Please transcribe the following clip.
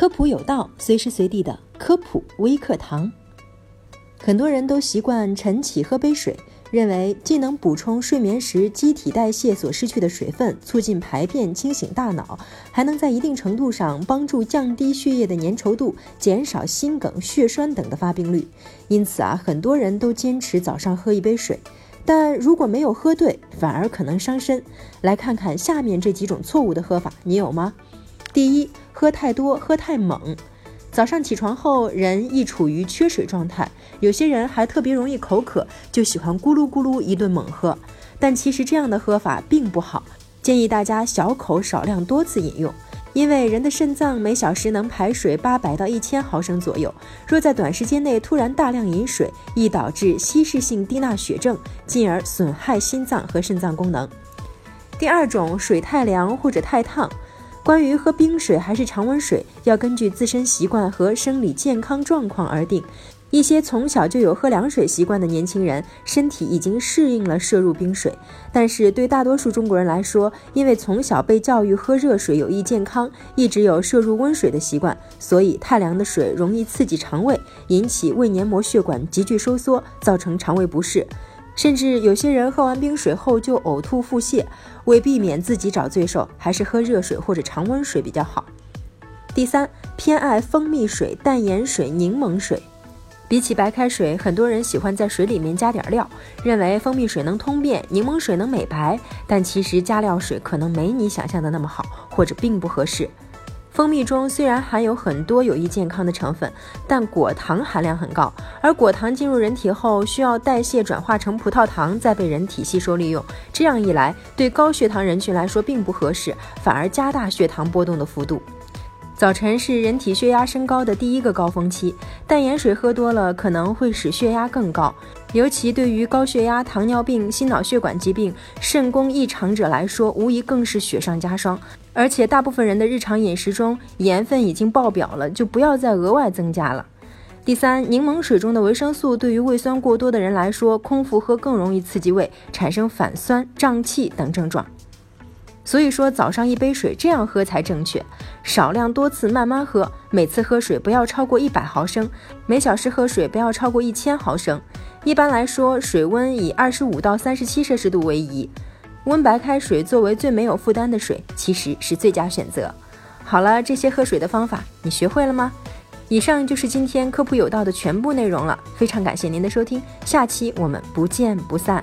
科普有道，随时随地的科普微课堂。很多人都习惯晨起喝杯水，认为既能补充睡眠时机体代谢所失去的水分，促进排便、清醒大脑，还能在一定程度上帮助降低血液的粘稠度，减少心梗、血栓等的发病率。因此啊，很多人都坚持早上喝一杯水。但如果没有喝对，反而可能伤身。来看看下面这几种错误的喝法，你有吗？第一，喝太多，喝太猛。早上起床后，人易处于缺水状态，有些人还特别容易口渴，就喜欢咕噜咕噜一顿猛喝。但其实这样的喝法并不好，建议大家小口少量多次饮用。因为人的肾脏每小时能排水八百到一千毫升左右，若在短时间内突然大量饮水，易导致稀释性低钠血症，进而损害心脏和肾脏功能。第二种，水太凉或者太烫。关于喝冰水还是常温水，要根据自身习惯和生理健康状况而定。一些从小就有喝凉水习惯的年轻人，身体已经适应了摄入冰水。但是对大多数中国人来说，因为从小被教育喝热水有益健康，一直有摄入温水的习惯，所以太凉的水容易刺激肠胃，引起胃黏膜血管急剧收缩，造成肠胃不适。甚至有些人喝完冰水后就呕吐腹泻，为避免自己找罪受，还是喝热水或者常温水比较好。第三，偏爱蜂蜜水、淡盐水、柠檬水。比起白开水，很多人喜欢在水里面加点料，认为蜂蜜水能通便，柠檬水能美白，但其实加料水可能没你想象的那么好，或者并不合适。蜂蜜中虽然含有很多有益健康的成分，但果糖含量很高，而果糖进入人体后需要代谢转化成葡萄糖，再被人体吸收利用。这样一来，对高血糖人群来说并不合适，反而加大血糖波动的幅度。早晨是人体血压升高的第一个高峰期，淡盐水喝多了可能会使血压更高，尤其对于高血压、糖尿病、心脑血管疾病、肾功异常者来说，无疑更是雪上加霜。而且大部分人的日常饮食中盐分已经爆表了，就不要再额外增加了。第三，柠檬水中的维生素对于胃酸过多的人来说，空腹喝更容易刺激胃，产生反酸、胀气等症状。所以说，早上一杯水这样喝才正确，少量多次慢慢喝，每次喝水不要超过一百毫升，每小时喝水不要超过一千毫升。一般来说，水温以二十五到三十七摄氏度为宜。温白开水作为最没有负担的水，其实是最佳选择。好了，这些喝水的方法你学会了吗？以上就是今天科普有道的全部内容了，非常感谢您的收听，下期我们不见不散。